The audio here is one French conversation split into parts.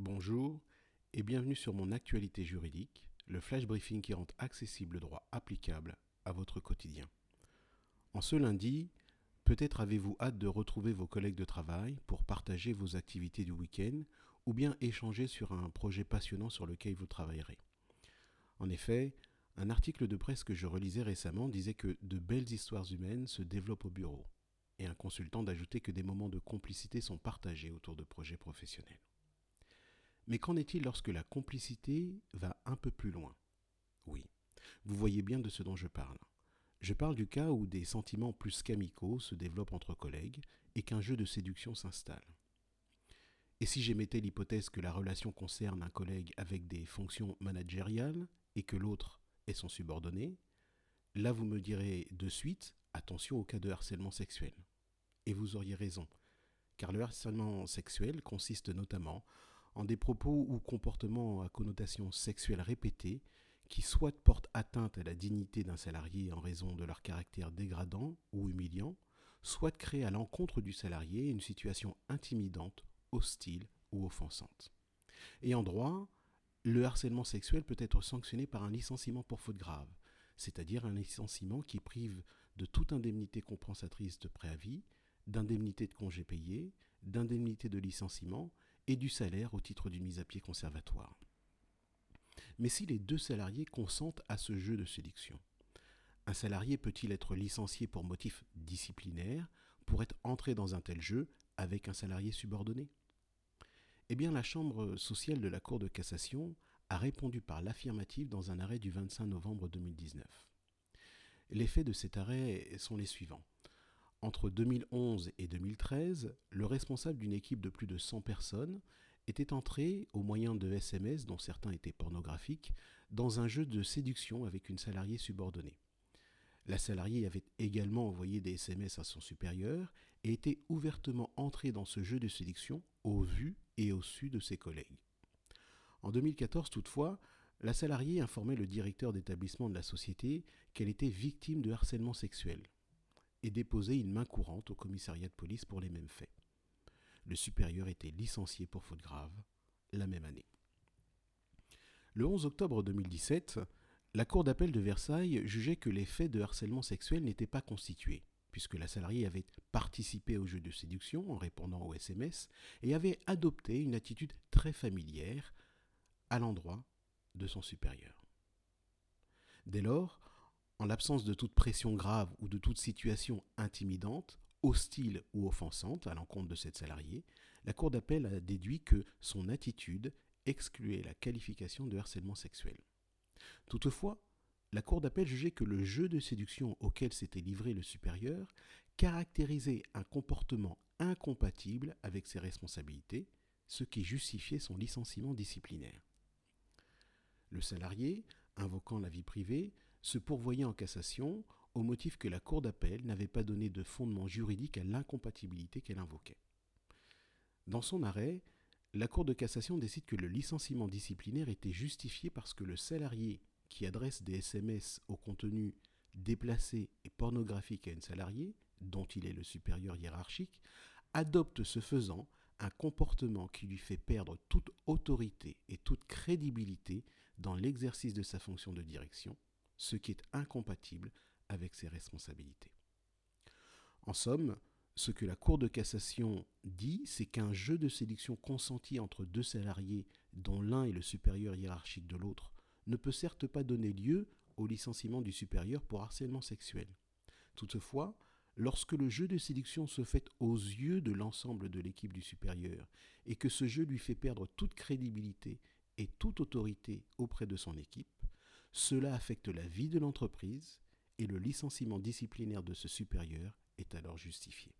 Bonjour et bienvenue sur mon actualité juridique, le flash briefing qui rend accessible le droit applicable à votre quotidien. En ce lundi, peut-être avez-vous hâte de retrouver vos collègues de travail pour partager vos activités du week-end ou bien échanger sur un projet passionnant sur lequel vous travaillerez. En effet, un article de presse que je relisais récemment disait que de belles histoires humaines se développent au bureau, et un consultant d'ajouter que des moments de complicité sont partagés autour de projets professionnels. Mais qu'en est-il lorsque la complicité va un peu plus loin? Oui, vous voyez bien de ce dont je parle. Je parle du cas où des sentiments plus qu'amicaux se développent entre collègues et qu'un jeu de séduction s'installe. Et si j'émettais l'hypothèse que la relation concerne un collègue avec des fonctions managériales et que l'autre est son subordonné, là vous me direz de suite attention au cas de harcèlement sexuel. Et vous auriez raison, car le harcèlement sexuel consiste notamment en des propos ou comportements à connotation sexuelle répétée qui soit portent atteinte à la dignité d'un salarié en raison de leur caractère dégradant ou humiliant, soit créent à l'encontre du salarié une situation intimidante, hostile ou offensante. Et en droit, le harcèlement sexuel peut être sanctionné par un licenciement pour faute grave, c'est-à-dire un licenciement qui prive de toute indemnité compensatrice de préavis, d'indemnité de congé payé, d'indemnité de licenciement et du salaire au titre d'une mise à pied conservatoire. Mais si les deux salariés consentent à ce jeu de sélection, un salarié peut-il être licencié pour motif disciplinaire pour être entré dans un tel jeu avec un salarié subordonné? Eh bien, la Chambre sociale de la Cour de cassation a répondu par l'affirmative dans un arrêt du 25 novembre 2019. Les faits de cet arrêt sont les suivants. Entre 2011 et 2013, le responsable d'une équipe de plus de 100 personnes était entré, au moyen de SMS dont certains étaient pornographiques, dans un jeu de séduction avec une salariée subordonnée. La salariée avait également envoyé des SMS à son supérieur et était ouvertement entrée dans ce jeu de séduction au vu et au su de ses collègues. En 2014, toutefois, la salariée informait le directeur d'établissement de la société qu'elle était victime de harcèlement sexuel et déposait une main courante au commissariat de police pour les mêmes faits. Le supérieur était licencié pour faute grave la même année. Le 11 octobre 2017, la Cour d'appel de Versailles jugeait que les faits de harcèlement sexuel n'étaient pas constitués, puisque la salariée avait participé au jeu de séduction en répondant aux SMS et avait adopté une attitude très familière à l'endroit de son supérieur. Dès lors, en l'absence de toute pression grave ou de toute situation intimidante, hostile ou offensante à l'encontre de cette salariée, la Cour d'appel a déduit que son attitude excluait la qualification de harcèlement sexuel. Toutefois, la Cour d'appel jugeait que le jeu de séduction auquel s'était livré le supérieur caractérisait un comportement incompatible avec ses responsabilités, ce qui justifiait son licenciement disciplinaire. Le salarié, invoquant la vie privée, se pourvoyait en cassation au motif que la Cour d'appel n'avait pas donné de fondement juridique à l'incompatibilité qu'elle invoquait. Dans son arrêt, la Cour de cassation décide que le licenciement disciplinaire était justifié parce que le salarié qui adresse des SMS au contenu déplacé et pornographique à une salariée, dont il est le supérieur hiérarchique, adopte ce faisant un comportement qui lui fait perdre toute autorité et toute crédibilité dans l'exercice de sa fonction de direction, ce qui est incompatible avec ses responsabilités. En somme, ce que la Cour de cassation dit, c'est qu'un jeu de sélection consenti entre deux salariés dont l'un est le supérieur hiérarchique de l'autre ne peut certes pas donner lieu au licenciement du supérieur pour harcèlement sexuel. Toutefois, lorsque le jeu de séduction se fait aux yeux de l'ensemble de l'équipe du supérieur et que ce jeu lui fait perdre toute crédibilité et toute autorité auprès de son équipe, cela affecte la vie de l'entreprise et le licenciement disciplinaire de ce supérieur est alors justifié.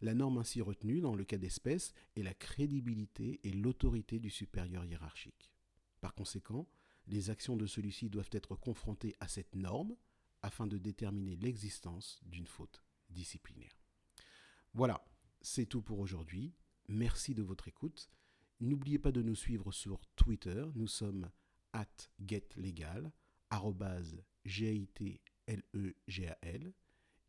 La norme ainsi retenue dans le cas d'espèce est la crédibilité et l'autorité du supérieur hiérarchique. Par conséquent, les actions de celui-ci doivent être confrontées à cette norme afin de déterminer l'existence d'une faute disciplinaire. Voilà, c'est tout pour aujourd'hui. Merci de votre écoute. N'oubliez pas de nous suivre sur Twitter. Nous sommes at getlegal, G-A-I-T-L-E-G-A-L.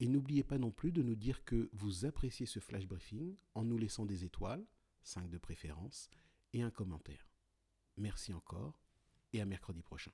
Et n'oubliez pas non plus de nous dire que vous appréciez ce flash briefing en nous laissant des étoiles, 5 de préférence, et un commentaire. Merci encore et à mercredi prochain.